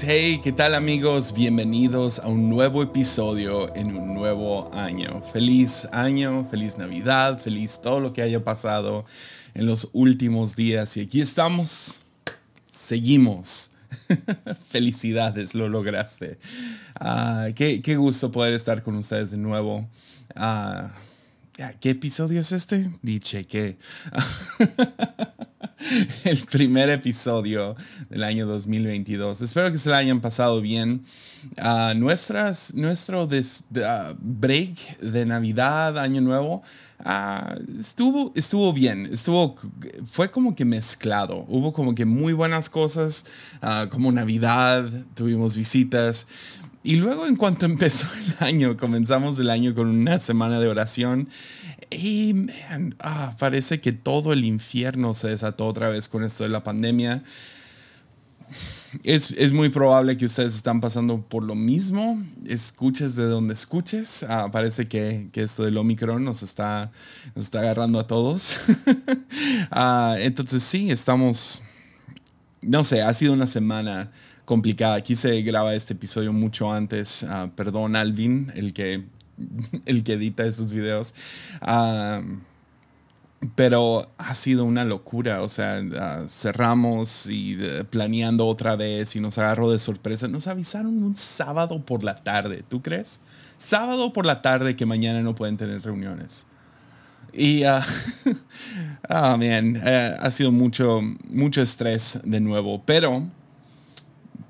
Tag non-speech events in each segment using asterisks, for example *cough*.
Hey, ¿qué tal amigos? Bienvenidos a un nuevo episodio en un nuevo año. Feliz año, feliz Navidad, feliz todo lo que haya pasado en los últimos días. Y aquí estamos, seguimos. *laughs* Felicidades, lo lograste. Ah, qué, gusto poder estar con ustedes de nuevo. Ah, ¿Qué episodio es este? Dice que *laughs* *laughs* el primer episodio del año 2022. Espero que se la hayan pasado bien. Uh, nuestras, nuestro ah, break de Navidad, Año Nuevo, estuvo, estuvo bien. Estuvo, fue como que mezclado. Hubo como que muy buenas cosas, como Navidad, tuvimos visitas. Y luego en cuanto *laughs* empezó el año, comenzamos el año con una semana de oración y man, ah, parece que todo el infierno se desató otra vez con esto de la pandemia. Es, es, muy probable que ustedes están pasando por lo mismo. Escuches de donde escuches. Ah, parece que, que, esto del Omicron nos está, nos está agarrando a todos. *laughs* Ah, entonces sí, estamos, no sé, ha sido una semana complicada. Quise grabar este episodio mucho antes. Uh, perdón, Alvin, el que, *laughs* el que edita estos videos. pero ha sido una locura, o sea, uh, cerramos y uh, planeando otra vez y nos agarró de sorpresa. Nos avisaron un sábado por la tarde, ¿tú crees? Sábado por la tarde que mañana no pueden tener reuniones. Y, oh, *laughs* man, eh, ha sido mucho, mucho estrés de nuevo, pero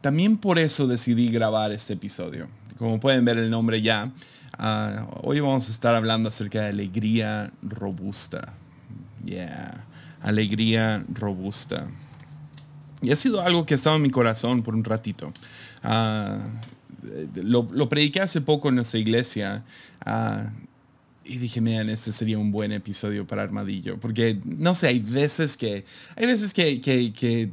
también por eso decidí grabar este episodio. Como pueden ver el nombre ya, ah, hoy vamos a estar hablando acerca de alegría robusta. Yeah, alegría robusta. Y ha sido algo que ha estado en mi corazón por un ratito. Ah, lo, lo, prediqué hace poco en nuestra iglesia. Ah, y dije, miren, este sería un buen episodio para Armadillo. Porque, no sé, hay veces que, hay veces que, que, que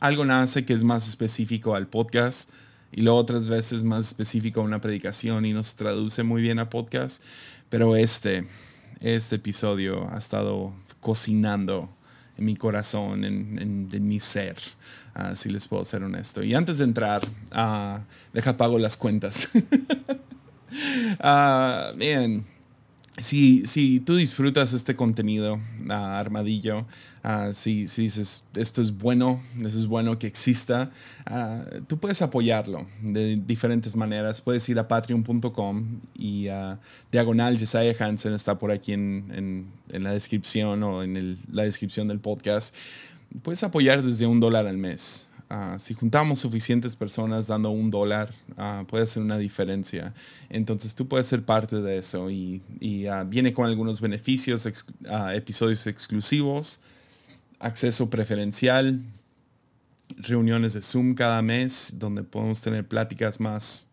algo nace que es más específico al podcast y luego otras veces más específico a una predicación y no se traduce muy bien a podcast. Pero este, este episodio ha estado cocinando en mi corazón, en, mi ser, uh, si les puedo ser honesto. Y antes de entrar, uh, deja pago las cuentas. uh, *laughs* bien si, si tú disfrutas este contenido, Armadillo, uh, si, si, dices esto es bueno, eso es bueno que exista, ah, tú puedes apoyarlo de diferentes maneras. Puedes ir a patreon.com y diagonal Jesiah Hansen está por aquí en, en, la descripción o en la descripción del podcast. Puedes apoyar desde un dólar al mes. Si juntamos suficientes personas dando un dólar, uh, puede hacer una diferencia. Entonces tú puedes ser parte de eso y, ah, viene con algunos beneficios, episodios exclusivos, acceso preferencial, reuniones de Zoom cada mes donde podemos tener pláticas más,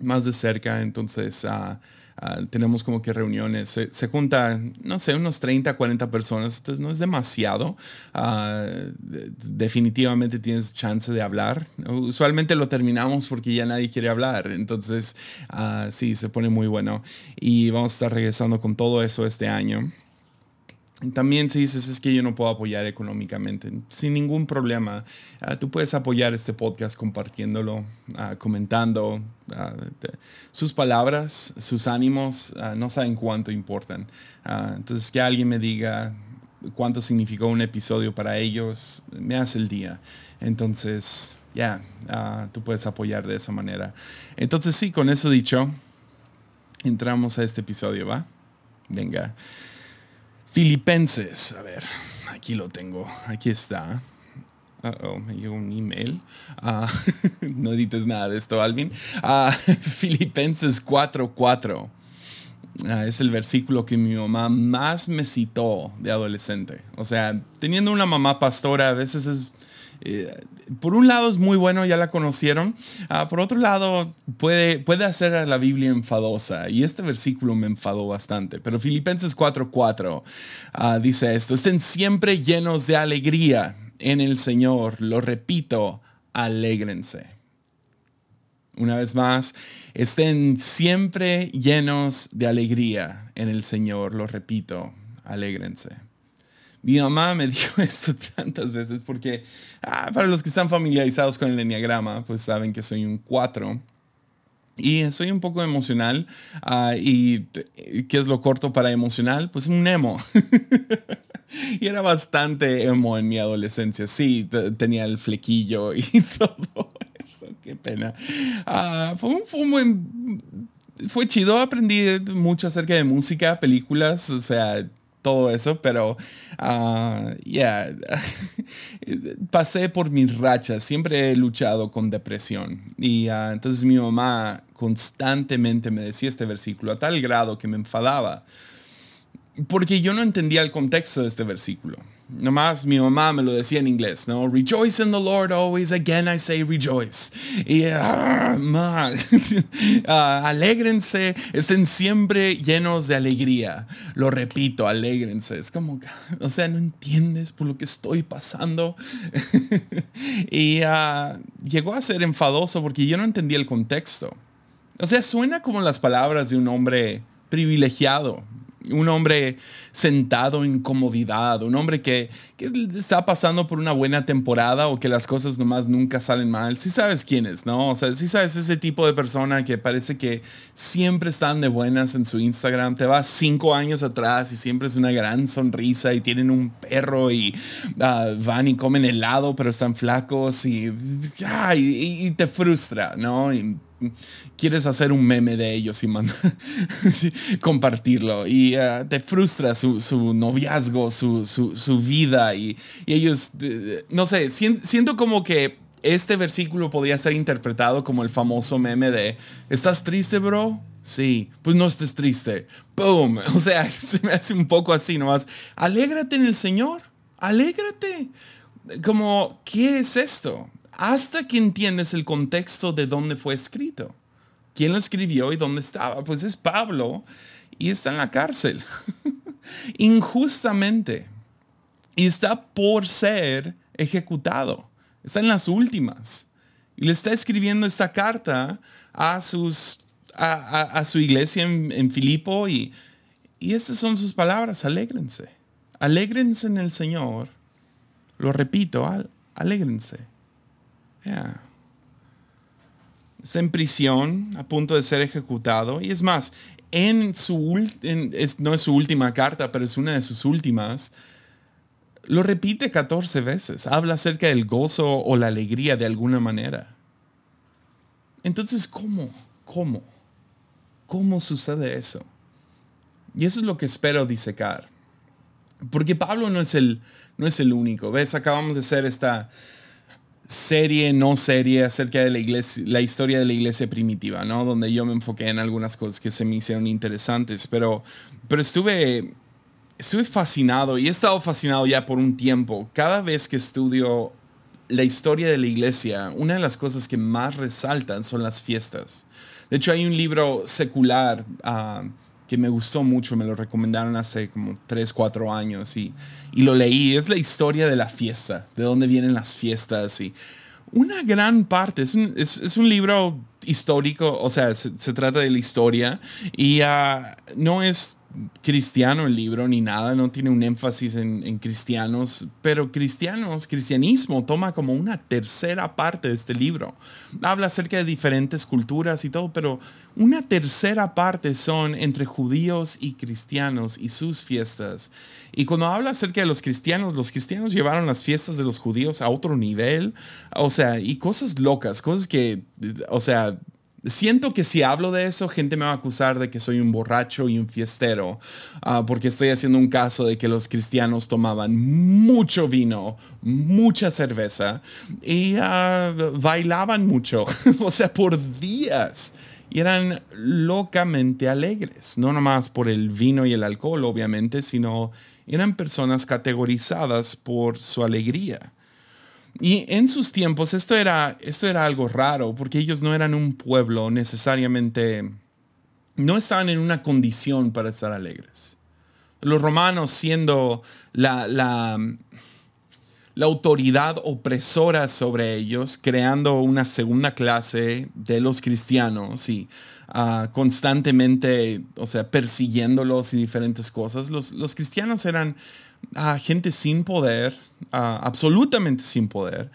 más de cerca. Entonces Ah, tenemos como que reuniones, se, junta, no sé, unos 30, 40 personas, entonces no es demasiado. Ah, definitivamente tienes chance de hablar. Usualmente lo terminamos porque ya nadie quiere hablar, entonces uh, sí, se pone muy bueno. Y vamos a estar regresando con todo eso este año. También si dices es que yo no puedo apoyar económicamente, sin ningún problema, ah, tú puedes apoyar este podcast compartiéndolo, ah, comentando. Ah, sus palabras, sus ánimos, no saben cuánto importan. entonces que alguien me diga cuánto significó un episodio para ellos, me hace el día. Entonces, ya, tú puedes apoyar de esa manera. Entonces sí, con eso dicho, entramos a este episodio, ¿va? Venga. Filipenses, a ver, aquí lo tengo, aquí está. Uh oh, me llegó un email. Uh, *laughs* no edites nada de esto, Alvin. Uh, *laughs* Filipenses 4:4. es el versículo que mi mamá más me citó de adolescente. O sea, teniendo una mamá pastora, a veces es eh, por un lado es muy bueno, ya la conocieron. Ah, por otro lado, puede, puede hacer a la Biblia enfadosa. Y este versículo me enfadó bastante. Pero Filipenses 4:4 ah, dice esto: Estén siempre llenos de alegría en el Señor. Lo repito, alégrense. Una vez más, estén siempre llenos de alegría en el Señor. Lo repito, alégrense. Mi mamá me *laughs* dijo esto tantas veces porque ah, para los que están familiarizados con el enneagrama, pues saben que soy un 4. Y soy un poco emocional. Ah, ¿Y qué es lo corto para emocional? Pues un emo. *laughs* y era bastante emo en mi adolescencia. Sí, tenía el flequillo y *laughs* todo eso. Qué pena. Ah, fue, un, fue buen fue chido, aprendí mucho acerca de música, películas, o sea, todo eso, pero ya, yeah, *laughs* pasé por mis rachas, siempre he luchado con depresión. Y uh, entonces mi mamá constantemente me decía este versículo a tal grado que me enfadaba, porque yo no entendía el contexto de este versículo. Nomás mi mamá me lo decía en inglés, ¿no? Rejoice in the Lord always, again I say rejoice. Y, ah, *laughs* ah, alégrense, estén siempre llenos de alegría. Lo repito, alégrense. Es como, o sea, no entiendes por lo que estoy pasando. *laughs* y uh, llegó a ser enfadoso porque yo no entendía el contexto. O sea, suena como las palabras de un hombre privilegiado, un hombre sentado en comodidad, un hombre que, está pasando por una buena temporada o que las cosas nomás nunca salen mal. Sí sabes quién es, ¿no? O sea, sí sabes ese tipo de persona que parece que siempre están de buenas en su Instagram. Te vas cinco años atrás y siempre es una gran sonrisa y tienen un perro y ah, van y comen helado, pero están flacos y, y, te frustra, ¿no? Quieres hacer un meme de ellos y *laughs* compartirlo y uh, te frustra su, su noviazgo, su, su, su, vida y, y ellos, no sé, siento como que este versículo podría ser interpretado como el famoso meme de, ¿estás triste, bro? Sí, pues no estés triste. ¡Boom! *laughs* O sea, *laughs* se me hace un poco así nomás. Alégrate en el Señor. Alégrate. Como, ¿qué es esto? Hasta que entiendes el contexto de dónde fue escrito. ¿Quién lo escribió y dónde estaba? Pues es Pablo y está en la cárcel, *laughs* injustamente. Y está por ser ejecutado. Está en las últimas. Y le está escribiendo esta carta a, a, su iglesia en, en Filipo y, y estas son sus palabras, alégrense. Alégrense en el Señor. Lo repito, alégrense. Está en prisión, a punto de ser ejecutado. Y es más, en su, no es su última carta, pero es una de sus últimas. Lo repite 14 veces. Habla acerca del gozo o la alegría de alguna manera. Entonces, ¿cómo? ¿Cómo? ¿Cómo sucede eso? Y eso es lo que espero disecar. Porque Pablo no es el, no es el único. ¿Ves? Acabamos de hacer esta, serie, no serie, acerca de la, iglesia, la historia de la iglesia primitiva, ¿no? Donde yo me enfoqué en algunas cosas que se me hicieron interesantes, pero, pero estuve, estuve fascinado y he estado fascinado ya por un tiempo. Cada vez que estudio la historia de la iglesia, una de las cosas que más resaltan son las fiestas. De hecho, hay un libro secular. Uh, me gustó mucho, me lo recomendaron hace como 3, 4 años y, y lo leí. Es la historia de la fiesta, de dónde vienen las fiestas y una gran parte, es un, es un libro histórico, o sea, se, se, trata de la historia y uh, no es cristiano el libro ni nada, no tiene un énfasis en, cristianos, pero cristianos, cristianismo toma como una tercera parte de este libro. Habla acerca de diferentes culturas y todo, pero una tercera parte son entre judíos y cristianos y sus fiestas. Y cuando habla acerca de los cristianos, los cristianos llevaron las fiestas de los judíos a otro nivel, o sea, y cosas locas, cosas que, o sea, Siento que si hablo de eso, gente me va a acusar de que soy un borracho y un fiestero, ah, porque estoy haciendo un caso de que los cristianos tomaban mucho vino, mucha cerveza y ah, bailaban mucho, *laughs* o sea, por días. Y eran locamente alegres, no nomás por el vino y el alcohol, obviamente, sino eran personas categorizadas por su alegría. Y en sus tiempos esto era, esto era algo raro, porque ellos no eran un pueblo necesariamente, no estaban en una condición para estar alegres. Los romanos siendo la, la, autoridad opresora sobre ellos, creando una segunda clase de los cristianos y ah, constantemente, o sea, persiguiéndolos y diferentes cosas. Los, los cristianos eran ah, gente sin poder, absolutamente sin poder,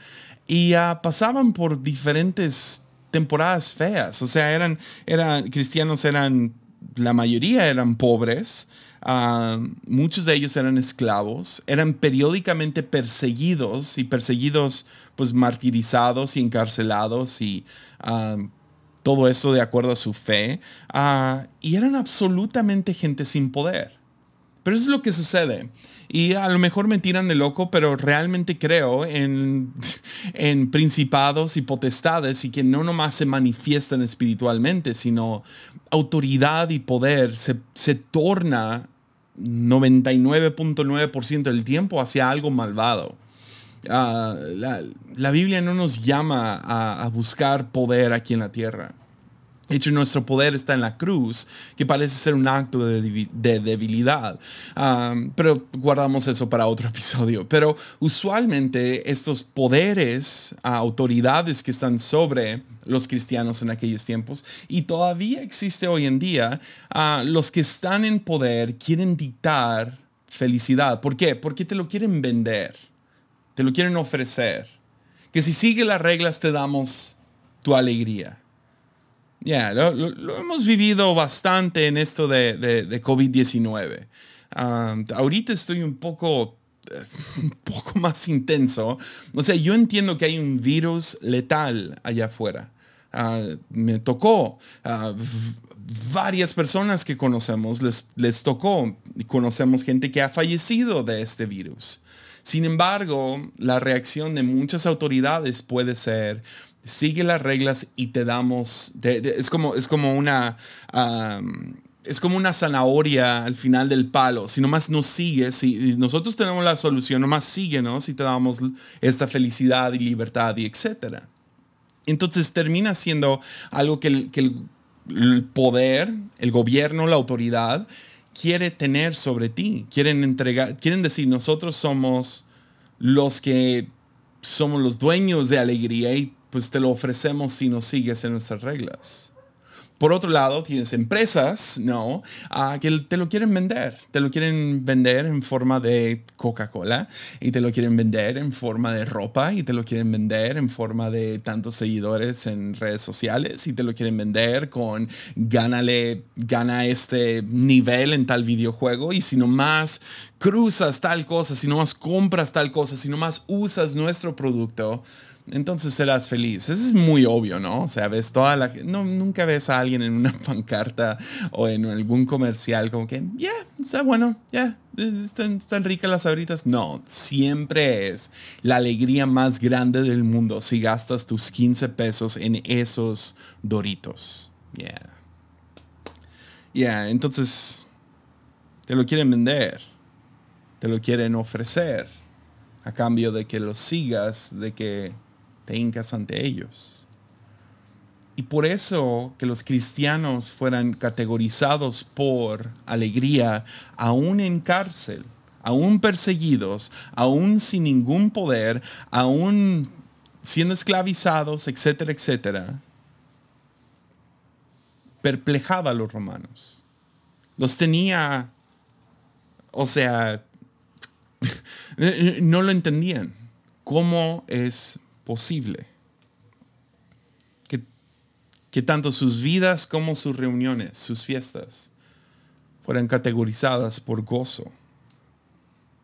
y pasaban por diferentes temporadas feas. O sea, eran, eran cristianos, eran, la mayoría eran pobres. muchos de ellos eran esclavos, eran periódicamente perseguidos y perseguidos pues martirizados y encarcelados y todo eso de acuerdo a su fe. Y eran absolutamente gente sin poder. Pero eso es lo que sucede. Y a lo mejor me tiran de loco, pero realmente creo en, *laughs* en principados y potestades y que no nomás se manifiestan espiritualmente, sino autoridad y poder se, se torna 99.9% del tiempo hacia algo malvado. Ah, la, Biblia no nos llama a, buscar poder aquí en la tierra. Hecho, nuestro poder está en la cruz, que parece ser un acto de, debilidad. Ah, pero guardamos eso para otro *laughs* episodio. Pero usualmente estos poderes, autoridades que están sobre los cristianos en aquellos tiempos, y todavía existe hoy en día, ah, los que están en poder quieren dictar felicidad. ¿Por qué? Porque te lo quieren vender te lo quieren ofrecer. Que si sigue las reglas te damos tu alegría. Ya, lo, hemos vivido bastante en esto de, de, COVID-19. Ah, ahorita estoy un poco, *laughs* un poco más intenso. O sea, yo entiendo que hay un virus letal allá afuera. Ah, me tocó. Uh, varias personas que conocemos les, les tocó. Conocemos gente que ha fallecido de este virus. Sin embargo, la reacción de muchas autoridades puede ser, sigue las reglas y te damos, es, como, es como una... es como una zanahoria al final del palo. Si nomás nos sigues, si nosotros tenemos la solución, nomás síguenos y te damos esta felicidad y libertad y etcétera. Entonces termina siendo algo que que el poder, el gobierno, la autoridad quiere tener sobre ti. Quieren entregar, quieren decir, nosotros somos los que somos los dueños de alegría y pues te lo ofrecemos si nos sigues en nuestras reglas. Por otro lado, tienes empresas, ¿no? Ah, que te lo quieren vender. Te lo quieren vender en forma de Coca-Cola y te lo quieren vender en forma de ropa y te lo quieren vender en forma de tantos seguidores en redes sociales y te lo quieren vender con gánale, gana este nivel en tal videojuego y si no más cruzas tal cosa, si no más compras tal cosa, si no más usas nuestro producto, entonces serás feliz. Eso es muy obvio, ¿no? O sea, ves toda la... No, nunca ves a alguien en una *laughs* pancarta o en algún comercial como que, ya, está bueno, ya, están, ricas las abritas. No, siempre es la alegría más grande del mundo si gastas tus 15 pesos en esos doritos. Yeah. Yeah, entonces te lo quieren vender, te lo quieren ofrecer a cambio de que lo sigas, de que te ante ellos. Y por eso que los cristianos fueran categorizados por alegría, aún en cárcel, aún perseguidos, aún sin ningún poder, aún siendo esclavizados, etcétera, etcétera, perplejaba a los romanos. Los tenía, o sea, *laughs* no lo entendían. ¿Cómo es posible. Que, que tanto sus vidas como sus reuniones, sus fiestas, fueran categorizadas por gozo.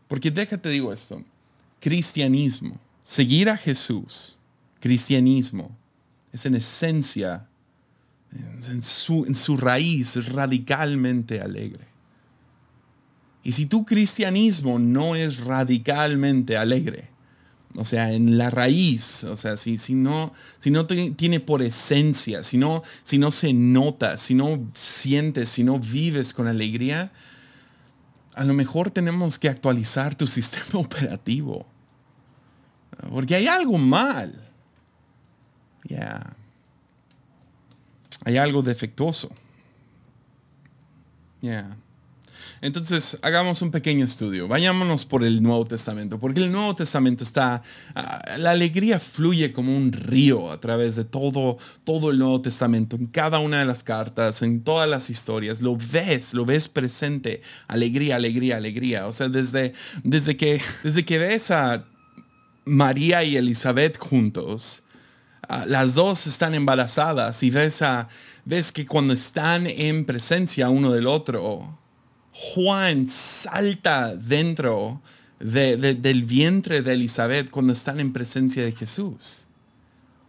Porque déjate digo esto, cristianismo, seguir a Jesús, cristianismo, es en esencia, en su, en su raíz, radicalmente alegre. Y si tu cristianismo no es radicalmente alegre, o sea, en la raíz, o sea, si, si no, si no tiene por esencia, si no, si no se nota, si no sientes, si no vives con alegría, a lo mejor tenemos que actualizar tu *laughs* sistema operativo. Porque hay algo mal. Ya. Hay algo defectuoso. Ya. Entonces, hagamos un pequeño estudio. Vayámonos por el Nuevo Testamento, porque el Nuevo Testamento está, ah, la alegría fluye como un río a través de todo, todo el Nuevo Testamento, en cada una de las cartas, en todas las historias. Lo ves, lo ves presente. Alegría, alegría, alegría. O sea, desde, desde, que, desde que ves a María y Elizabeth juntos, ah, las dos están embarazadas y ves, a, ves que cuando están en presencia uno del otro, Juan salta dentro del vientre de Elizabeth cuando están en presencia de Jesús.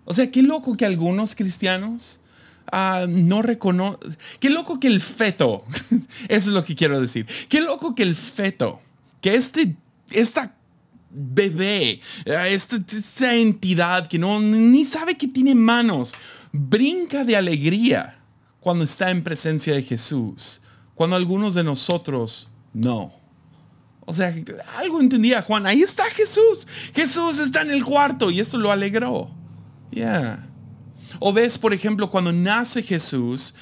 O sea, qué loco que algunos cristianos ah, no reconocen, qué loco que el feto, *laughs* eso es lo que quiero decir, qué loco que el feto, que este, esta bebé, ah, esta, esta entidad que no, ni sabe que tiene manos, brinca de alegría cuando está en presencia de Jesús cuando algunos de nosotros no. O sea, algo entendía Juan, ahí está Jesús, Jesús está en el cuarto y eso lo alegró. Yeah. O ves, por ejemplo, cuando nace Jesús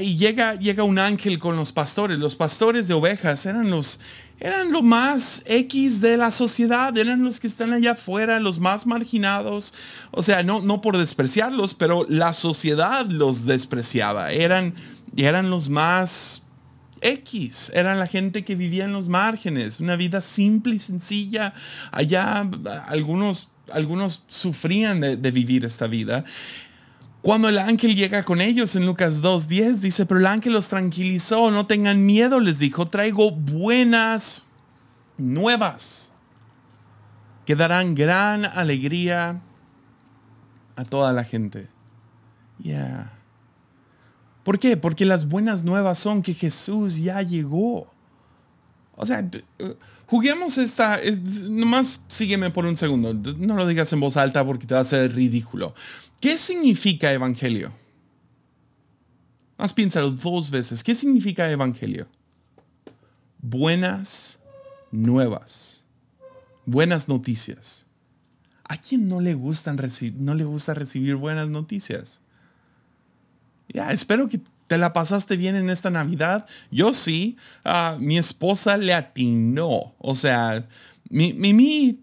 y llega, llega un ángel con los pastores. Los pastores de ovejas eran los, eran lo más X de la sociedad, eran los que están allá afuera, los más marginados. O sea, no, no por despreciarlos, pero la sociedad los despreciaba. Eran, eran los más X, eran la gente que vivía en los márgenes, una vida simple y sencilla. Allá algunos, algunos sufrían de, vivir esta vida. Cuando el ángel llega con ellos en Lucas 2.10, dice, pero el ángel los tranquilizó, no tengan miedo, les dijo, traigo buenas nuevas que darán gran alegría a toda la gente. Yeah. ¿Por qué? Porque las buenas nuevas son que Jesús ya llegó. O sea, uh, juguemos esta, nomás sígueme por un segundo, no lo digas en voz alta porque te va a hacer ridículo. ¿Qué significa evangelio? Más piénsalo dos veces. ¿Qué significa evangelio? Buenas nuevas. Buenas noticias. ¿A quién no le, gustan no le gusta recibir buenas noticias? Ya, espero que te la pasaste bien en esta Navidad. Yo sí. Ah, mi esposa le atinó. O sea, mi, mi,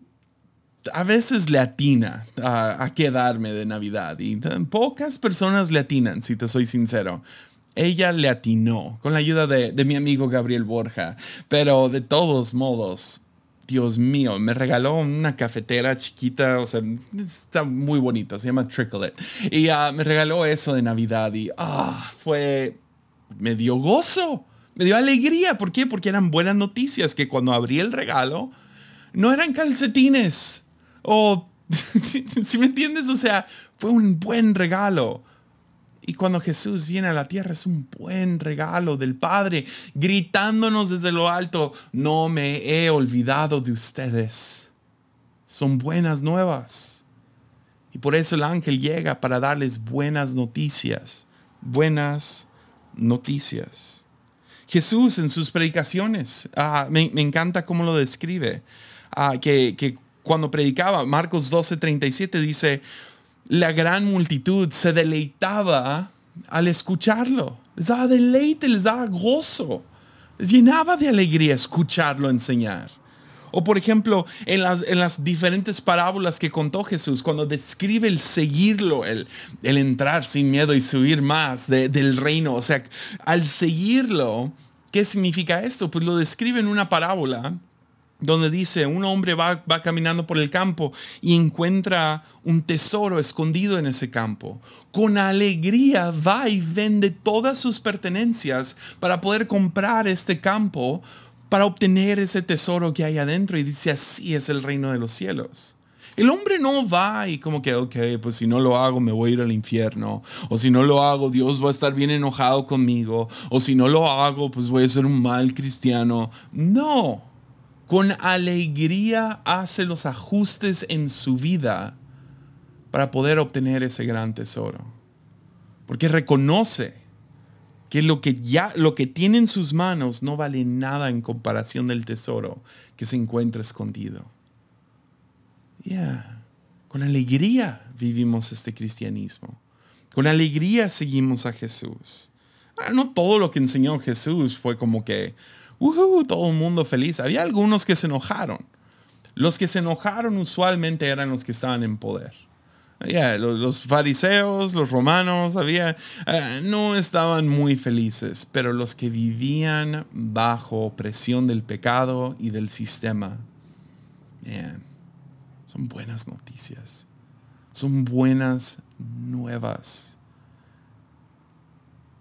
a veces le atina a quedarme de Navidad. Y pocas personas le atinan, si te soy sincero ella le atinó con la ayuda de, de, mi amigo Gabriel Borja. Pero de todos modos, Dios mío, me regaló una cafetera chiquita, o sea, está muy bonito, se llama Trickle It. Y uh, me regaló eso de Navidad y ah, fue, me dio gozo, me dio alegría. ¿Por qué? Porque eran buenas noticias que cuando abrí el regalo, no eran calcetines o, *laughs* si me entiendes, o sea, fue un buen regalo. Y cuando Jesús viene a la tierra es un buen regalo del Padre, gritándonos desde lo alto, no me he olvidado de ustedes. Son buenas nuevas. Y por eso el ángel llega para darles buenas noticias, buenas noticias. Jesús en sus predicaciones, ah, me, encanta cómo lo describe, ah, que, que cuando predicaba, Marcos 12:37 dice, la gran multitud se deleitaba al escucharlo. Les daba deleite, les daba gozo. Les llenaba de alegría escucharlo enseñar. O por ejemplo, en las, en las diferentes parábolas que contó Jesús, cuando describe el seguirlo, el, el entrar sin miedo y subir más del reino. O sea, al seguirlo, ¿qué significa esto? Pues lo describe en una parábola donde dice, un hombre va, va, caminando por el campo y encuentra un tesoro escondido en ese campo. Con alegría va y vende todas sus pertenencias para poder comprar este campo, para obtener ese tesoro que hay adentro. Y dice, así es el reino de los cielos. El hombre no va y como que, ok, pues si no lo hago me voy a ir al infierno. O si no lo hago, Dios va a estar bien enojado conmigo. O si no lo hago, pues voy a ser un mal cristiano. No con alegría hace los ajustes en su vida para poder obtener ese gran tesoro. Porque reconoce que lo que ya lo que tiene en sus manos no vale nada en comparación del tesoro que se encuentra escondido. Yeah. Con alegría vivimos este cristianismo. Con alegría seguimos a Jesús. Ah, no todo lo que enseñó Jesús fue como que todo el mundo feliz. Había algunos que se enojaron. Los que se enojaron usualmente eran los que estaban en poder. los, fariseos, los romanos, había, eh, no estaban muy felices, pero los que vivían bajo presión del pecado y del sistema, son buenas noticias, son buenas nuevas.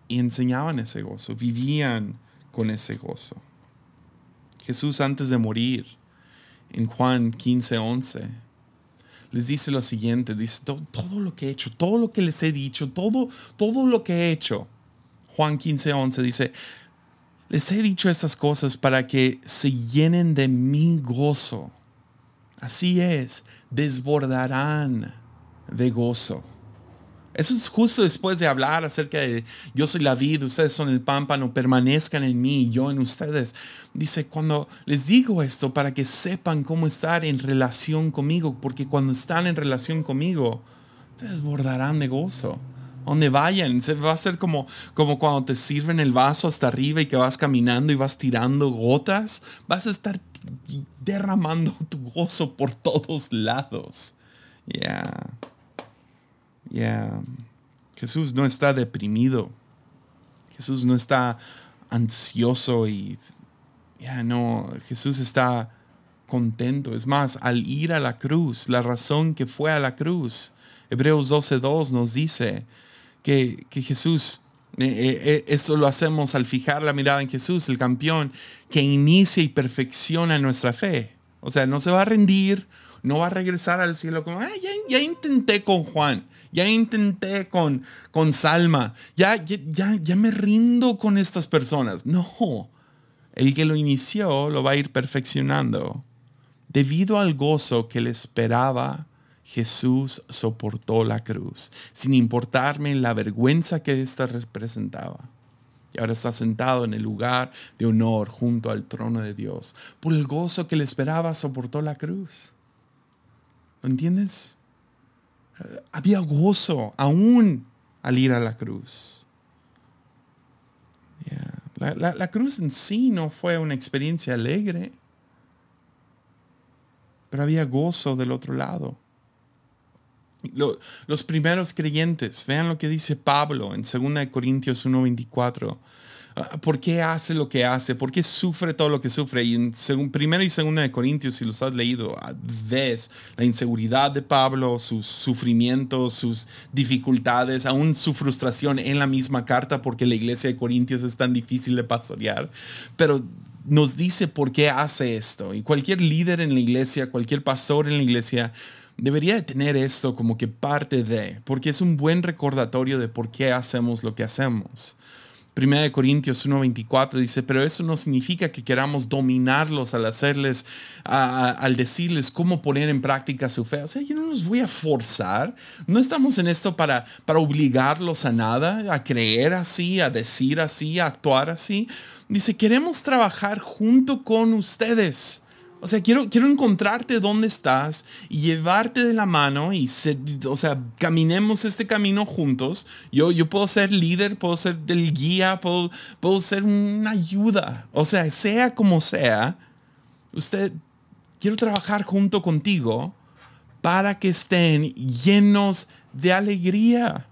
Y enseñaban ese gozo, vivían con ese gozo. Jesús antes de morir, en Juan 15, 11, les dice lo siguiente, dice, todo, lo que he hecho, todo lo que les he dicho, todo, todo lo que he hecho. Juan 15, 11 dice, les he dicho estas cosas para que se llenen de mi gozo. Así es, desbordarán de gozo. Eso es justo después de hablar acerca de yo soy la vida, ustedes son el pámpano, permanezcan en mí y yo en ustedes. Dice, cuando les digo esto para que sepan cómo estar en relación conmigo, porque cuando están en relación conmigo, se desbordarán de gozo. Donde vayan, se va a ser como, como cuando te sirven el vaso hasta arriba y que vas caminando y vas tirando gotas. Vas a estar derramando tu gozo por todos lados. Yeah. Yeah. Jesús no está deprimido. Jesús no está ansioso y ya no, Jesús está contento. Es más, al ir a la cruz, la razón que fue a la cruz, Hebreos 12.2 nos dice que, que Jesús, eh, eh, eh, eso lo hacemos al fijar la mirada en Jesús, el campeón, que inicia y perfecciona nuestra fe. O sea, no se va a rendir, no va a regresar al cielo como, ya, ya intenté con Juan, ya intenté con, con Salma, ya, ya, ya me rindo con estas personas. No, el que lo inició lo va a ir perfeccionando. Debido al gozo que le esperaba, Jesús soportó la cruz, sin importarme la vergüenza que ésta representaba. Y ahora está sentado en el lugar de honor junto al trono de Dios. Por el gozo que le esperaba, soportó la cruz. ¿Lo entiendes? Había gozo aún al ir a la cruz. La, cruz en sí no fue una experiencia alegre, pero había gozo del otro lado. los primeros creyentes, vean lo que dice Pablo en 2 Corintios 1:24. Ah, ¿Por qué hace lo que hace? ¿Por qué sufre todo lo que sufre? Y en primera y segunda de Corintios, si los has leído, ah, ves la inseguridad de Pablo, sus sufrimientos, sus dificultades, aún su frustración en la misma carta porque la iglesia de Corintios es tan difícil de pastorear. Pero nos dice por qué hace esto. Y cualquier líder en la iglesia, cualquier pastor en la iglesia, debería tener esto como que parte de, porque es un buen recordatorio de por qué hacemos lo que hacemos. Primera de Corintios 1.24 dice, pero eso no significa que queramos dominarlos al hacerles, al decirles cómo poner en práctica su fe. O sea, yo no los voy a forzar. No estamos en esto para, para obligarlos a nada, a creer así, a decir así, a actuar así. Dice, queremos trabajar junto con ustedes o sea, quiero, quiero encontrarte donde estás y llevarte de la mano y, o sea, caminemos este camino juntos. Yo, yo puedo ser líder, puedo ser del guía, puedo, puedo ser una ayuda. O sea, sea como sea, usted, quiero trabajar junto contigo para que estén llenos de alegría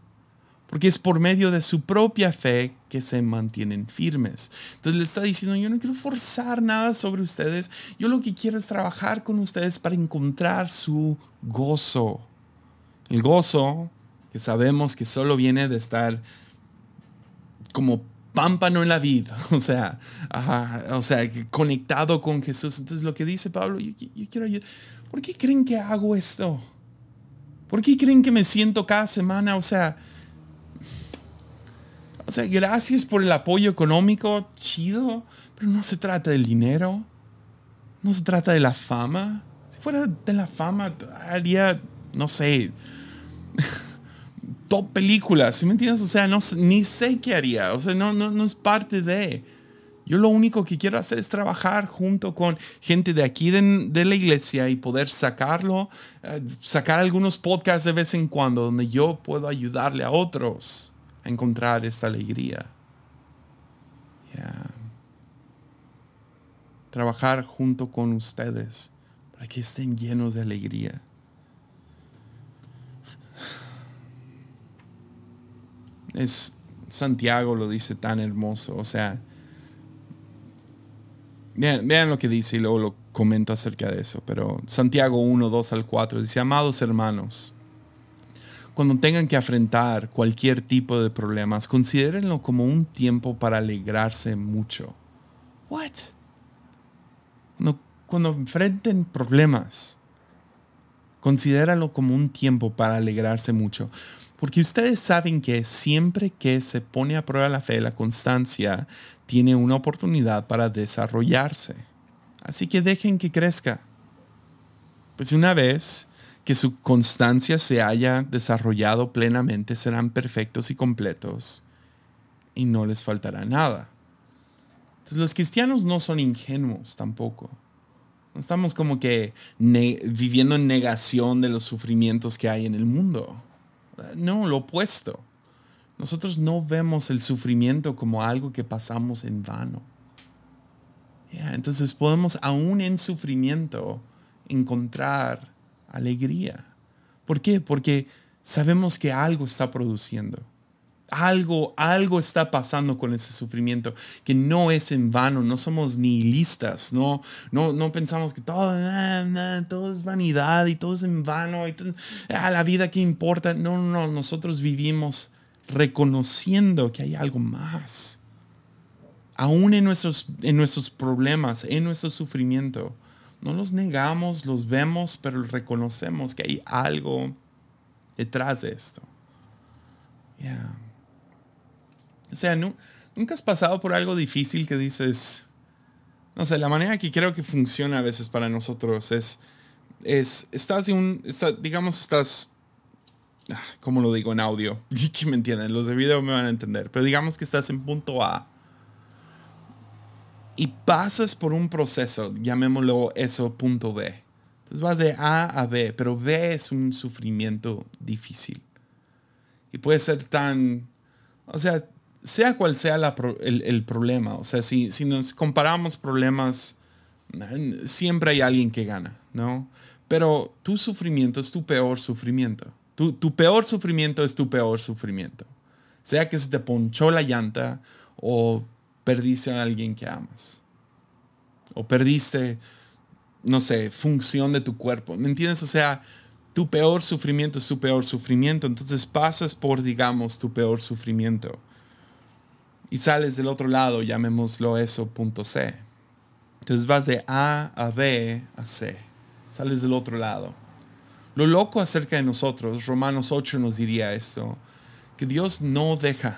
porque es por medio de su propia fe que se mantienen firmes. Entonces le está diciendo, yo no quiero forzar nada sobre ustedes, yo lo que quiero es trabajar con ustedes para encontrar su gozo. El gozo que sabemos que solo viene de estar como pámpano en la vida, *laughs* o sea, o sea, conectado con Jesús. Entonces lo que dice Pablo, yo, yo quiero ayudar. ¿Por qué creen que hago esto? ¿Por qué creen que me siento cada semana? O sea, o sea, gracias por el apoyo económico, chido, pero no se trata del dinero, no se trata de la fama. Si fuera de la fama, haría, no sé, *laughs* top películas, ¿sí me entiendes? O sea, no, ni sé qué haría, o sea, no, no, no es parte de... Yo lo único que quiero hacer es trabajar junto con gente de aquí de, de, la iglesia y poder sacarlo, eh, sacar algunos podcasts de vez en cuando donde yo puedo ayudarle a otros encontrar esta alegría. trabajar junto con ustedes para que estén llenos de alegría. Es Santiago lo dice tan hermoso, o sea, vean, lo que dice y luego lo comento acerca de eso, pero Santiago 1, 2 al 4 dice, amados hermanos, cuando tengan que afrontar cualquier tipo de problemas, considérenlo como un tiempo para alegrarse mucho. What? cuando enfrenten problemas, considérenlo como un tiempo para alegrarse mucho. Porque ustedes saben que siempre que se pone a prueba la fe, la constancia tiene una oportunidad para desarrollarse. Así que dejen que crezca. Pues una vez que su constancia se haya desarrollado plenamente, serán perfectos y completos y no les faltará nada. Entonces los cristianos no son ingenuos tampoco. No estamos como que viviendo en negación de los sufrimientos que hay en el mundo. No, lo opuesto. Nosotros no vemos el sufrimiento como algo que pasamos en vano. entonces podemos aún en sufrimiento encontrar alegría. ¿Por qué? Porque sabemos que algo está produciendo. Algo, algo está pasando con ese sufrimiento que no es en vano, no somos nihilistas, no, no, no pensamos que todo, todo es vanidad y todo es en vano, y ah, la vida que importa. No, no, no, nosotros vivimos reconociendo que hay algo más. Aún en nuestros, en nuestros problemas, en nuestro sufrimiento, no los negamos, los vemos, pero reconocemos que hay algo detrás de esto. O sea, nunca has pasado por algo difícil que dices, no sé, la manera que creo que funciona a veces para nosotros es, es estás en un, digamos, estás, ah, ¿cómo lo digo en audio? *laughs* que me entienden, los de video me van a entender, pero digamos que estás en punto A y pasas por un proceso, llamémoslo eso punto B. Entonces vas de A a B, pero B es un sufrimiento difícil. Y puede ser tan, o sea, sea cual sea el, problema, o sea, si, si nos comparamos problemas, siempre hay alguien que gana, ¿no? Pero tu sufrimiento es tu peor sufrimiento. Tu, tu peor sufrimiento es tu peor sufrimiento. Sea que se te ponchó la llanta o perdiste a alguien que amas. O perdiste, no sé, función de tu cuerpo. ¿Me entiendes? O sea, tu peor sufrimiento es tu peor sufrimiento. Entonces pasas por, digamos, tu peor sufrimiento. Y sales del otro lado, llamémoslo eso, punto C. Entonces vas de A a B a C. Sales del otro lado. Lo loco acerca de nosotros, Romanos 8 nos diría esto que Dios no deja.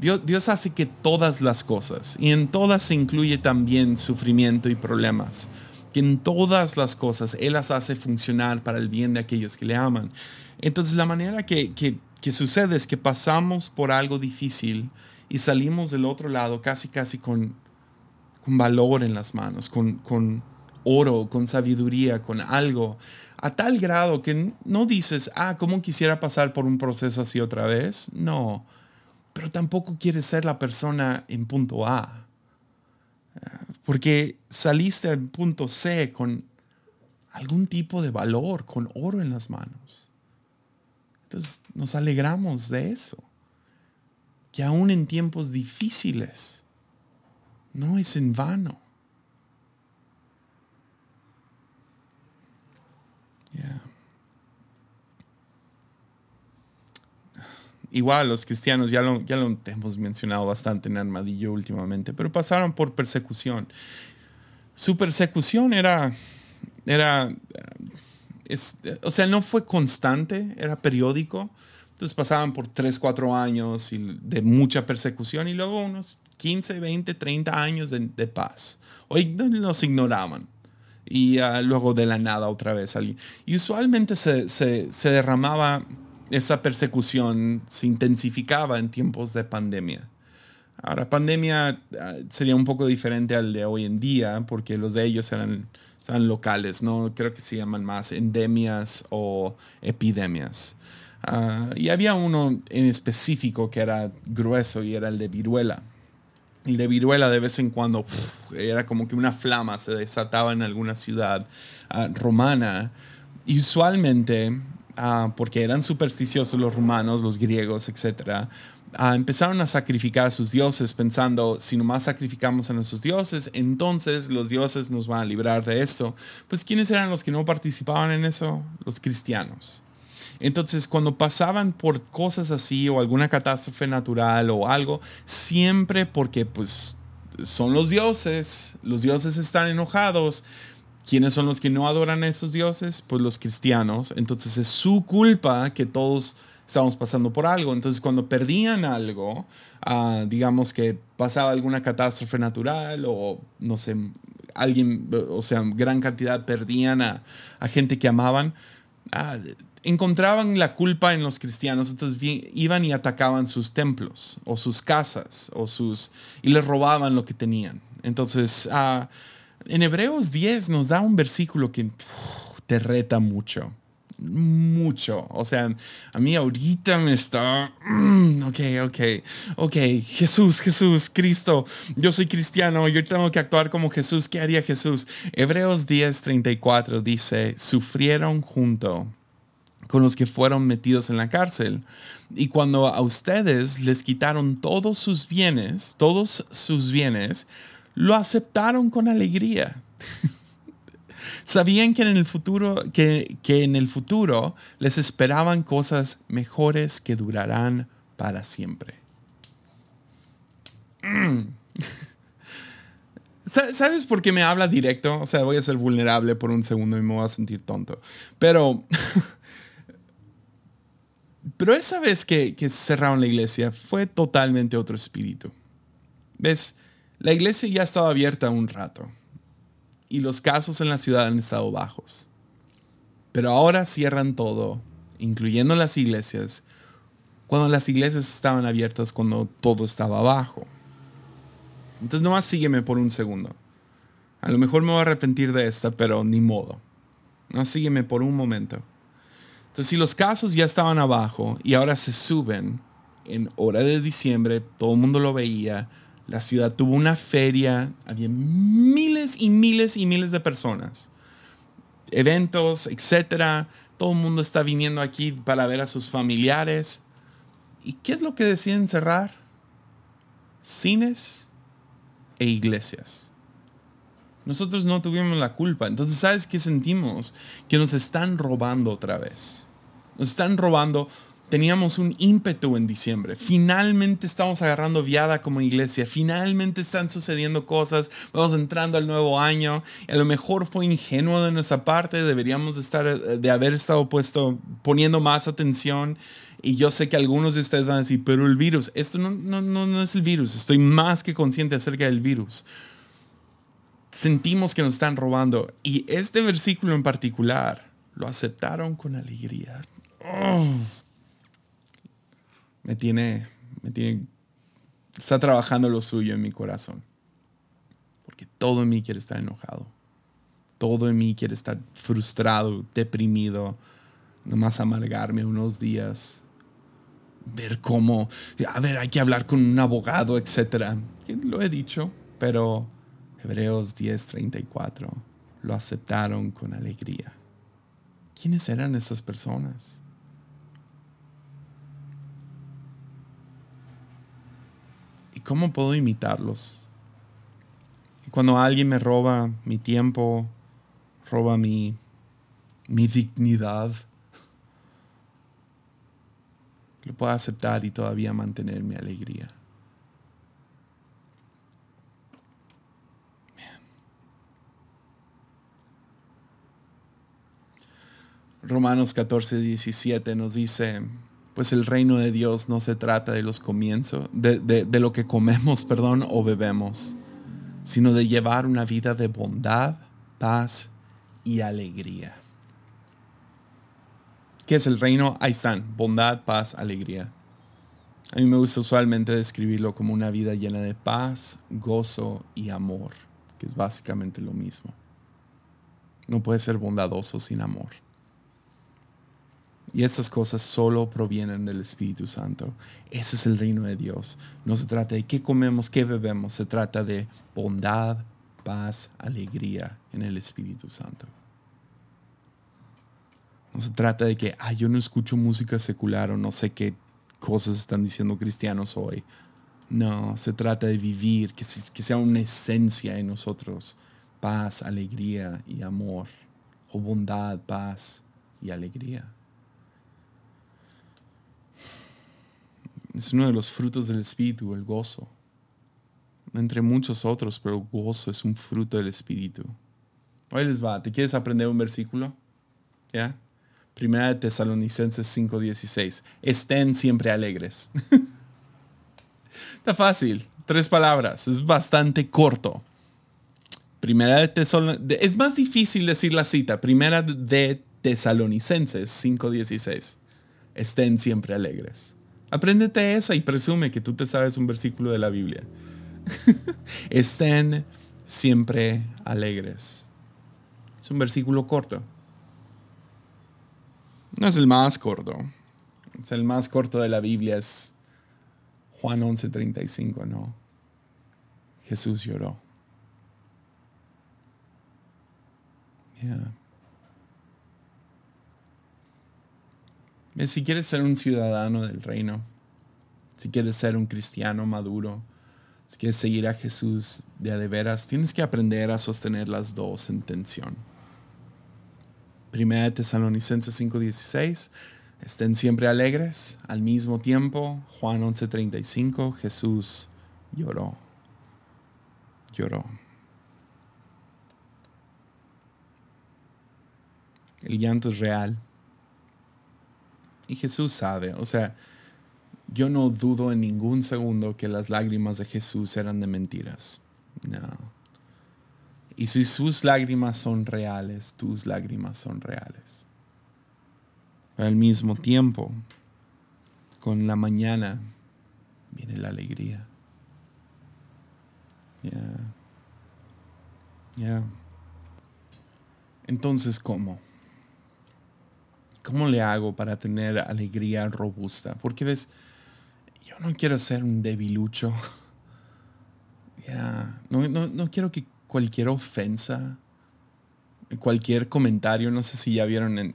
Dios, Dios hace que todas las cosas, y en todas se incluye también sufrimiento y problemas, que en todas las cosas Él las hace funcionar para el bien de aquellos que le aman. Entonces la manera que, que, sucede es que pasamos por algo difícil y salimos del otro lado casi casi con, con valor en las manos, con, con oro, con sabiduría, con algo a tal grado que no dices, ah, ¿cómo quisiera pasar por un proceso así otra vez? No, pero tampoco quieres ser la persona en punto A, porque saliste en punto C con algún tipo de valor, con oro en las manos. Entonces nos alegramos de eso, que aún en tiempos difíciles no es en vano. Igual los cristianos, ya lo, ya lo hemos mencionado bastante en Armadillo últimamente, pero pasaron por persecución. Su persecución era, era o sea, no fue constante, era periódico. Entonces pasaban por 3, 4 años de mucha persecución y luego unos 15, 20, 30 años de, de paz. Hoy los ignoraban y ah, luego de la nada otra vez alguien. Y usualmente se, se, se, derramaba, esa persecución se intensificaba en tiempos de pandemia. Ahora, pandemia ah, sería un poco diferente al de hoy en día, porque los de ellos eran, eran locales, ¿no? Creo que se llaman más endemias o epidemias. Uh, y había uno en específico que era grueso y era el de viruela. El de viruela de vez en cuando era como que una flama se desataba en alguna ciudad ah, romana. Y usualmente, ah, porque eran supersticiosos los romanos, los griegos, etc., ah, empezaron a sacrificar a sus dioses pensando, si nomás sacrificamos a nuestros dioses, entonces los dioses nos van a librar de esto. Pues ¿quiénes eran los que no participaban en eso? Los cristianos. Entonces, cuando pasaban por cosas así o alguna catástrofe natural o algo, siempre porque pues son los dioses, los dioses están enojados. ¿Quiénes son los que no adoran a esos dioses? Pues los cristianos. Entonces es su culpa que todos estamos pasando por algo. Entonces cuando perdían algo, ah, digamos que pasaba alguna catástrofe natural o no sé, alguien, o sea, gran cantidad perdían a, gente que amaban, ah, encontraban la culpa en los cristianos, entonces iban y atacaban sus templos o sus casas o sus y les robaban lo que tenían. Entonces, uh, en Hebreos 10 nos da un versículo que te reta mucho. Mucho. O sea, a mí ahorita me está. Mm, ok, ok, ok. Jesús, Jesús, Cristo. Yo soy cristiano. Yo tengo que actuar como Jesús. ¿Qué haría Jesús? Hebreos 10, 34 dice: Sufrieron junto con los que fueron metidos en la cárcel. Y cuando a ustedes les quitaron todos sus bienes, todos sus bienes, lo aceptaron con alegría. *laughs* Sabían que en el futuro, que, que en el futuro les esperaban cosas mejores que durarán para siempre. *clears throat* ¿Sabes por qué me habla directo? O sea, voy a ser vulnerable por un segundo y me voy a sentir tonto. Pero *laughs* Pero esa vez que, cerraron la iglesia fue totalmente otro espíritu. ¿Ves? La iglesia ya estaba abierta un rato y los casos en la ciudad han estado bajos. Pero ahora cierran todo, incluyendo las iglesias, cuando las iglesias estaban abiertas cuando todo estaba bajo. Entonces nomás sígueme por un segundo. A lo mejor me voy a arrepentir de esta, pero ni modo. No sígueme por un momento. Entonces, si los casos ya estaban abajo y ahora se suben en hora de diciembre, todo el mundo lo veía, la ciudad tuvo una feria, había miles y miles y miles de personas, eventos, etcétera. Todo el mundo está viniendo aquí para ver a sus familiares. ¿Y qué es lo que deciden cerrar? Cines e iglesias. Nosotros no tuvimos la culpa. Entonces, ¿sabes qué sentimos? Que nos están robando otra vez. Nos están robando. Teníamos un ímpetu en diciembre. Finalmente estamos agarrando viada como iglesia. Finalmente están sucediendo cosas. Vamos entrando al nuevo año. a lo mejor fue ingenuo de nuestra parte. Deberíamos de, estar, de haber estado puesto, poniendo más atención. Y yo sé que algunos de ustedes van a decir, pero el virus, esto no, no, no, no es el virus. Estoy más que consciente acerca del virus sentimos que nos están robando. Y este versículo en particular lo aceptaron con alegría. Oh. Me tiene, me tiene, está trabajando lo suyo en mi corazón. Porque todo en mí quiere estar enojado. Todo en mí quiere estar frustrado, deprimido, nomás amargarme unos días. Ver cómo, a ver, hay que hablar con un abogado, etc. Lo he dicho, pero Hebreos 10:34, lo aceptaron con alegría. ¿Quiénes eran estas personas? ¿Y cómo puedo imitarlos? Y cuando alguien me roba mi tiempo, roba mi, mi dignidad, lo puedo aceptar y todavía mantener mi alegría. Romanos 14, 17 nos dice, pues el reino de Dios no se trata de los comienzos, de, lo que comemos, *laughs* perdón, o bebemos, sino de llevar una vida de bondad, paz y alegría. ¿Qué es el reino? Ahí están, bondad, paz, alegría. A mí me gusta usualmente describirlo como una vida llena de paz, gozo y amor, que es básicamente lo mismo. No puede ser bondadoso sin amor. Y esas cosas solo provienen del Espíritu Santo. Ese es el reino de Dios. No se trata de qué comemos, qué bebemos. Se trata de bondad, paz, alegría en el Espíritu Santo. No se trata de que, ah, yo no escucho música secular o no sé qué cosas están diciendo cristianos hoy. No, se trata de vivir, que, que sea una esencia en nosotros. Paz, alegría y amor. O bondad, paz y alegría. Es uno de los frutos del Espíritu, el gozo. Entre muchos otros, pero gozo es un fruto del Espíritu. Hoy les va, ¿te quieres aprender un versículo? ¿Ya? Primera de Tesalonicenses 5:16. Estén siempre alegres. *laughs* Está fácil, tres palabras, es bastante corto. Primera de Tesalonicenses, es más difícil decir la cita. Primera de Tesalonicenses 5:16. Estén siempre alegres. Apréndete esa y presume que tú te sabes un versículo de la Biblia. *laughs* Estén siempre alegres. Es un versículo corto. No es el más corto. Es el más corto de la Biblia es Juan 11:35, ¿no? Jesús lloró. Si quieres ser un ciudadano del reino, si quieres ser un cristiano maduro, si quieres seguir a Jesús de a de veras, tienes que aprender a sostener las dos en tensión. Primera de Tesalonicenses 5:16, estén siempre alegres. Al mismo tiempo, Juan 11:35, Jesús lloró. Lloró. El llanto es real. Y Jesús sabe, o sea, yo no dudo en ningún segundo que las lágrimas de Jesús eran de mentiras. No. Y si sus lágrimas son reales, tus lágrimas son reales. al mismo tiempo, con la mañana viene la alegría. Ya. Ya. Entonces, ¿cómo? ¿Cómo le hago para tener alegría robusta? Porque ves, yo no quiero ser un debilucho. *laughs* Ya, no, no, quiero que cualquier ofensa, cualquier comentario, no sé si ya vieron en...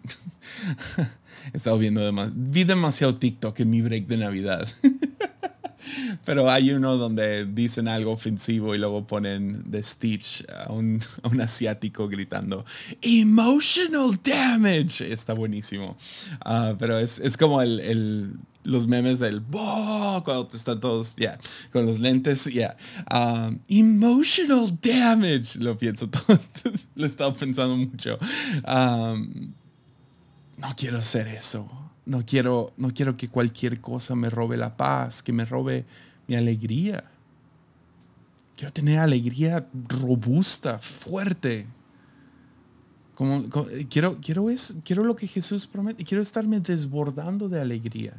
*laughs* He estado viendo demasiado, vi demasiado TikTok en mi break de Navidad. *laughs* Pero hay uno donde dicen algo ofensivo y luego ponen de Stitch a un, asiático gritando Emotional damage. Está buenísimo. Ah, pero es, como el, los memes del cuando están todos ya con los lentes. ya ah, emotional damage. Lo pienso todo. *laughs* Lo he estado pensando mucho. Ah, no quiero hacer eso no quiero, no quiero que cualquier cosa me robe la paz, que me robe mi alegría. Quiero tener alegría robusta, fuerte. Como, quiero, quiero, es, quiero lo que Jesús promete. Quiero estarme desbordando de alegría.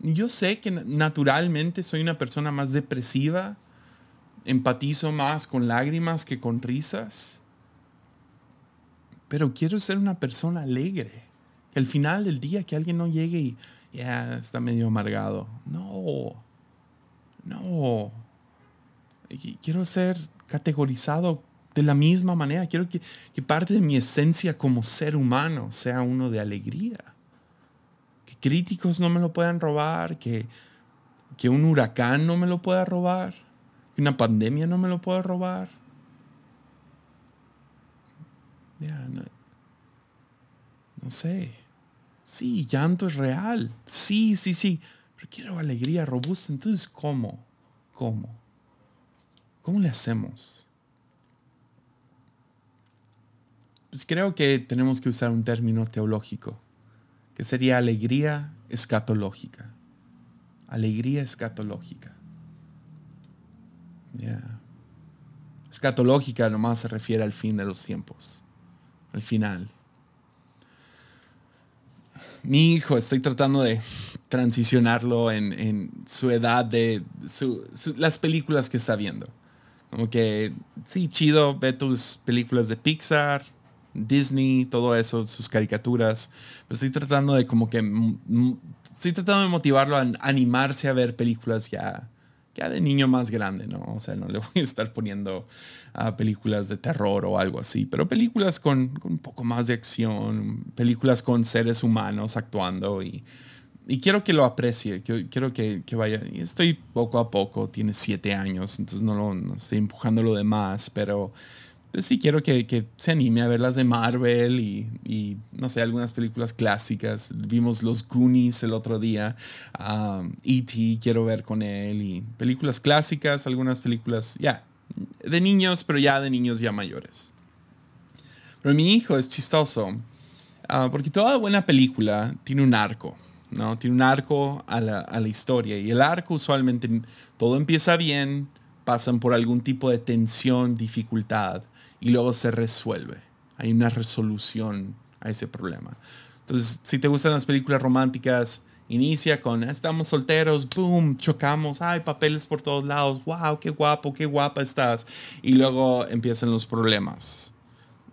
Yo sé que naturalmente soy una persona más depresiva, empatizo más con lágrimas que con risas, pero quiero ser una persona alegre al final del día que alguien no llegue y ya está medio amargado. No, no. Quiero ser categorizado de la misma manera. Quiero que, que, parte de mi esencia como ser humano sea uno de alegría. Que críticos no me lo puedan robar, que, que un huracán no me lo pueda robar, que una pandemia no me lo pueda robar. Ya, no, no sé. Sí, llanto es real. Sí, sí, sí. Pero quiero alegría robusta. Entonces, ¿cómo? ¿Cómo? ¿Cómo le hacemos? Pues creo que tenemos que usar un término teológico, que sería alegría escatológica. Alegría escatológica. Yeah. Escatológica nomás se refiere al fin de los tiempos, al final mi hijo, estoy tratando de transicionarlo en, su edad de las películas que está viendo. Como que, sí, chido, ve tus películas de Pixar, Disney, todo eso, sus caricaturas. estoy tratando de como que... Estoy tratando de motivarlo a animarse a ver películas ya, ya de niño más grande, ¿no? O sea, no le *laughs* voy a estar poniendo películas de terror o algo así, pero películas con, un poco más de acción, películas con seres humanos actuando y, y quiero que lo aprecie, quiero que, que, vaya. Estoy poco a poco, tiene siete años, entonces no, lo, estoy empujando lo demás, pero pues sí quiero que, que, se anime a ver las de Marvel y, y, no sé, algunas películas clásicas. Vimos Los Goonies el otro día, um, E.T. quiero ver con él y películas clásicas, algunas películas ya de niños, pero ya de niños ya mayores. Pero mi hijo es chistoso uh, porque toda buena película tiene un arco. ¿no? Tiene un arco a la, a la historia y el arco usualmente todo empieza bien, pasan por algún tipo de tensión, dificultad y luego se resuelve. Hay una resolución a ese problema. Entonces, si te gustan las películas románticas, inicia con estamos solteros, boom, chocamos, hay papeles por todos lados, wow, qué guapo, qué guapa estás. Y luego empiezan los problemas.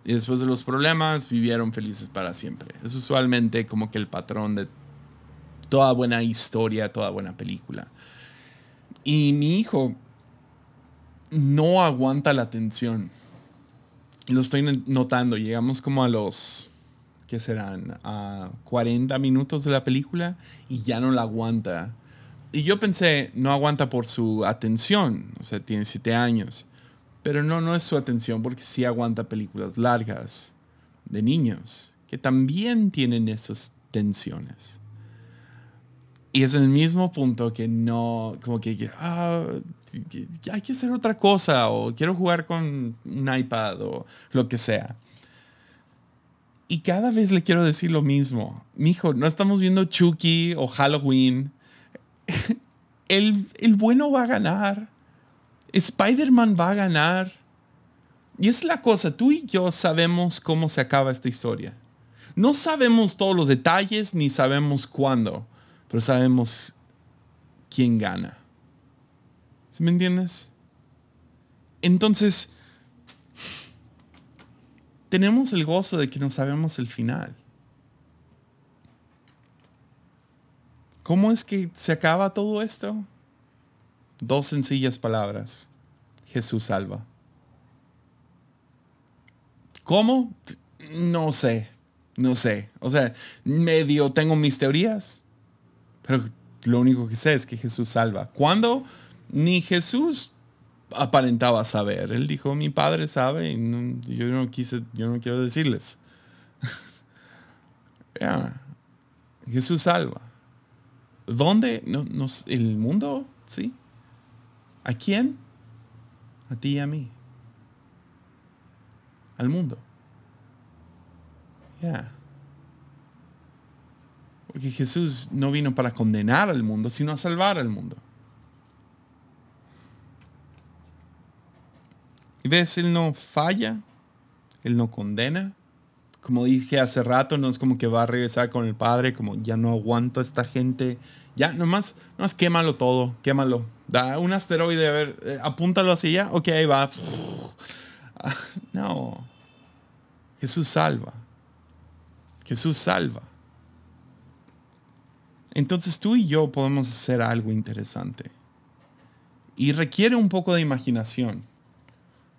Y después de los problemas, vivieron felices para siempre. Es usualmente como que el patrón de toda buena historia, toda buena película. Y mi hijo no aguanta la tensión lo estoy notando, llegamos como a los, ¿qué serán? A 40 minutos de la película y ya no la aguanta. Y yo pensé, no aguanta por su atención, o sea, tiene 7 años. Pero no, no es su atención porque sí aguanta películas largas de niños que también tienen esas tensiones. Y es el mismo punto que no, como que, ah, hay que hacer otra cosa o quiero jugar con un iPad o lo que sea. Y cada vez le quiero decir lo mismo. Mijo, no estamos viendo Chucky o Halloween. *laughs* El, el bueno va a ganar. Spider-Man va a ganar. Y es la cosa, tú y yo sabemos cómo se acaba esta historia. No sabemos todos los detalles ni sabemos cuándo pero sabemos quién gana. ¿Sí me entiendes? Entonces, tenemos el gozo de que no sabemos el final. ¿Cómo es que se acaba todo esto? Dos sencillas palabras. Jesús salva. ¿Cómo? No sé, no sé. O sea, medio tengo mis teorías, pero lo único que sé es que Jesús salva. ¿Cuándo? Ni Jesús aparentaba saber. Él dijo, mi padre sabe y yo no quise, yo no quiero decirles. *laughs* Jesús salva. ¿Dónde? No, ¿El mundo? ¿Sí? ¿A quién? A ti y a mí. Al mundo. Ya. Porque Jesús no vino para condenar al mundo, sino a salvar al mundo. Y ves, Él no falla, Él no condena. Como dije hace rato, no es como que va a regresar con el Padre, como ya no aguanto esta gente. Ya, nomás, nomás quémalo todo, quémalo. Da un asteroide, a ver, eh, apúntalo ya, ok, ahí va. *laughs* No. Jesús salva. Jesús salva. Entonces tú y yo podemos hacer algo interesante. Y requiere un poco de imaginación.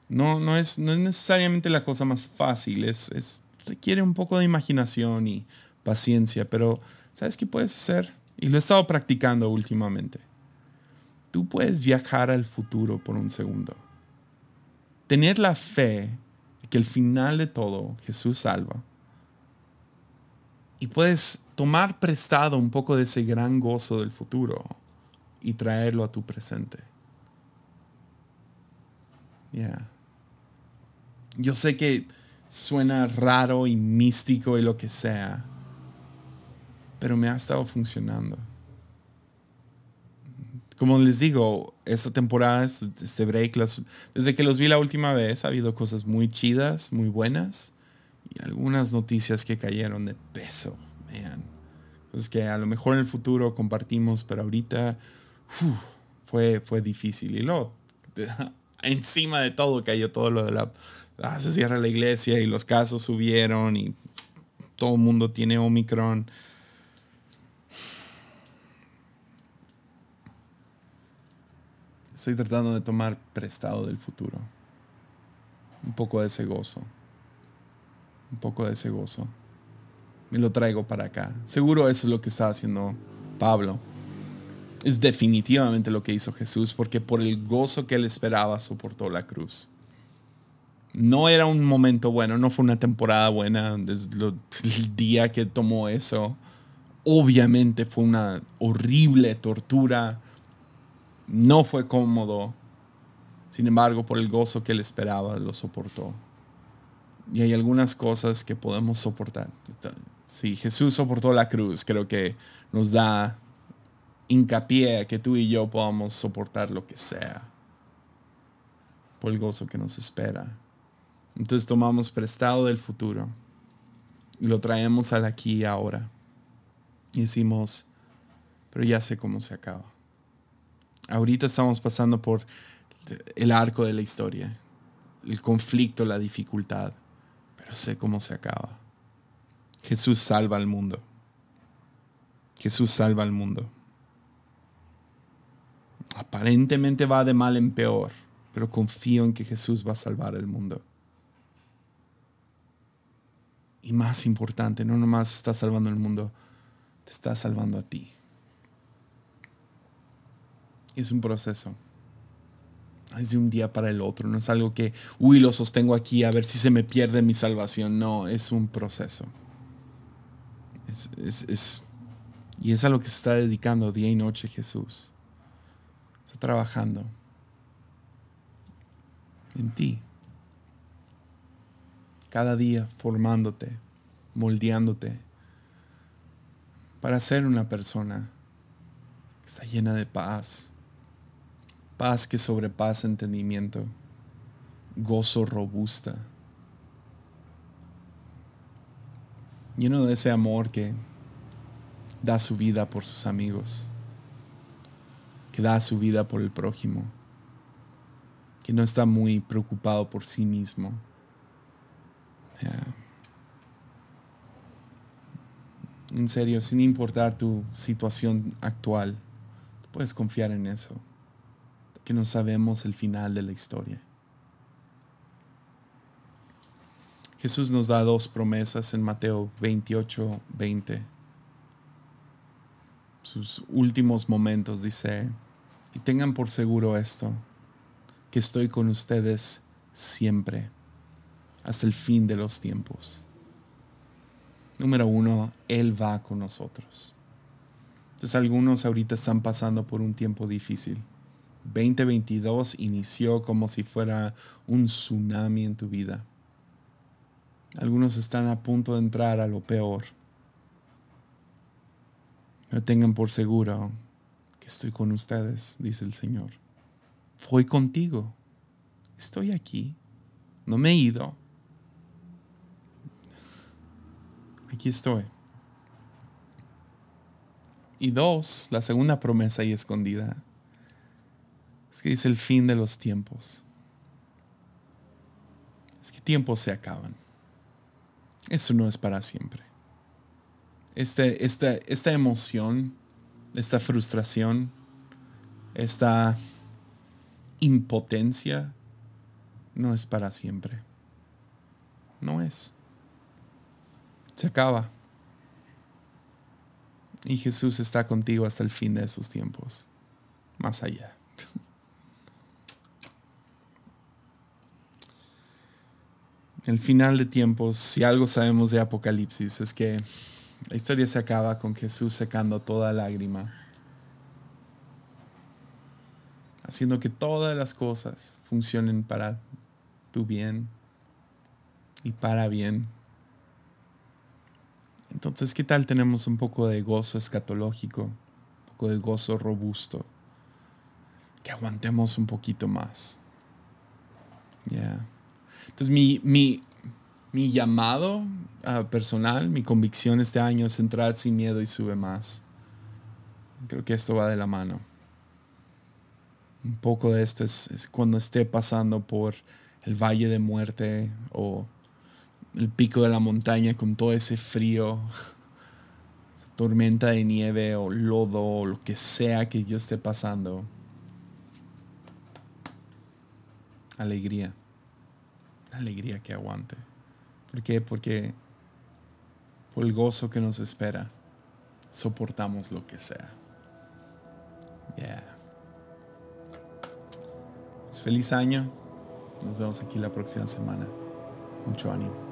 No, no, es, no es necesariamente la cosa más fácil, es, requiere un poco de imaginación y paciencia, pero ¿sabes qué puedes hacer? Y lo he estado practicando últimamente. Tú puedes viajar al futuro por un segundo. Tener la fe de que al final de todo Jesús salva. Y puedes tomar prestado un poco de ese gran gozo del futuro y traerlo a tu presente. Yeah. Yo sé que suena raro y místico y lo que sea, pero me ha estado funcionando. Como les digo, esta temporada, este break, desde que los vi la última vez, ha habido cosas muy chidas, muy buenas y algunas noticias que cayeron de peso pues que a lo mejor en el futuro compartimos, pero ahorita fue, fue difícil. Y luego, *laughs* encima de todo, cayó todo lo de la, ah, se cierra la iglesia y los casos subieron y todo el mundo tiene Omicron. Estoy tratando de tomar prestado del futuro. Un poco de ese gozo. Un poco de ese gozo. Me lo traigo para acá. Seguro eso es lo que está haciendo Pablo. Es definitivamente lo que hizo Jesús porque por el gozo que él esperaba soportó la cruz. No era un momento bueno, no fue una temporada buena desde el día que tomó eso. Obviamente fue una horrible tortura no fue cómodo, sin embargo, por el gozo que él esperaba, lo soportó. Y hay algunas cosas que podemos soportar. Si Jesús soportó la cruz, creo que nos da hincapié a que tú y yo podamos soportar lo que sea por el gozo que nos espera. Entonces tomamos prestado del futuro y lo traemos al aquí y ahora. Y decimos, pero ya sé cómo se acaba. Ahorita estamos pasando por el arco de la historia, el conflicto, la dificultad, pero sé cómo se acaba. Jesús salva al mundo. Jesús salva al mundo. Aparentemente va de mal en peor, pero confío en que Jesús va a salvar el mundo. Y más importante, no nomás está salvando el mundo, te está salvando a ti. Es un proceso. Es de un día para el otro. No es algo que, uy, lo sostengo aquí a ver si se me pierde mi salvación. No, es un proceso. Es, y es a lo que se está dedicando día y noche Jesús. Está trabajando en ti. Cada día formándote, moldeándote para ser una persona que está llena de paz, paz que sobrepasa entendimiento, gozo robusta, lleno de ese amor que da su vida por sus amigos, que da su vida por el prójimo, que no está muy preocupado por sí mismo. En serio, sin importar tu situación actual, puedes confiar en eso que no sabemos el final de la historia. Jesús nos da dos promesas en Mateo 28, 20. Sus últimos momentos dice, y tengan por seguro esto, que estoy con ustedes siempre, hasta el fin de los tiempos. Número uno, Él va con nosotros. Entonces algunos ahorita están pasando por un tiempo difícil 2022 inició como si fuera un tsunami en tu vida. Algunos están a punto de entrar a lo peor. No tengan por seguro que estoy con ustedes, dice el Señor. Voy contigo. Estoy aquí. No me he ido. Aquí estoy. Y dos, la segunda promesa ahí escondida es que dice el fin de los tiempos. Es que tiempos se acaban. Eso no es para siempre. Este, esta, esta emoción, esta frustración, esta impotencia, no es para siempre. No es. Se acaba. Y Jesús está contigo hasta el fin de esos tiempos. Más allá. El final de tiempos, si algo sabemos de Apocalipsis, es que la historia se acaba con Jesús secando toda lágrima, haciendo que todas las cosas funcionen para tu bien y para bien. Entonces, ¿qué tal tenemos un poco de gozo escatológico, un poco de gozo robusto? Que aguantemos un poquito más. Ya. Entonces mi, mi, llamado ah, personal, mi convicción este año es entrar sin miedo y sube más. Creo que esto va de la mano. Un poco de esto es, cuando esté pasando por el valle de muerte o el pico de la montaña con todo ese frío, tormenta de nieve o lodo o lo que sea que yo esté pasando. Alegría. Alegría que aguante. ¿Por qué? Porque por el gozo que nos espera, soportamos lo que sea. Yeah. Pues feliz año. Nos vemos aquí la próxima semana. Mucho ánimo.